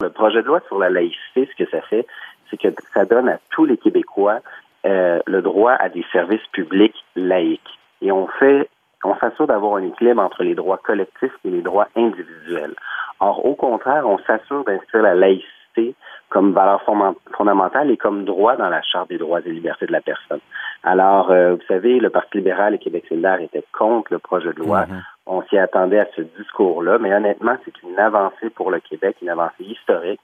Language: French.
Le projet de loi sur la laïcité, ce que ça fait, c'est que ça donne à tous les Québécois euh, le droit à des services publics laïques. Et on fait, on s'assure d'avoir un équilibre entre les droits collectifs et les droits individuels. Or, au contraire, on s'assure d'inscrire la laïcité comme valeur fondamentale et comme droit dans la Charte des droits et libertés de la personne. Alors, euh, vous savez, le Parti libéral et Québec solidaire étaient contre le projet de loi. Mm-hmm. On s'y attendait à ce discours-là, mais honnêtement, c'est une avancée pour le Québec, une avancée historique.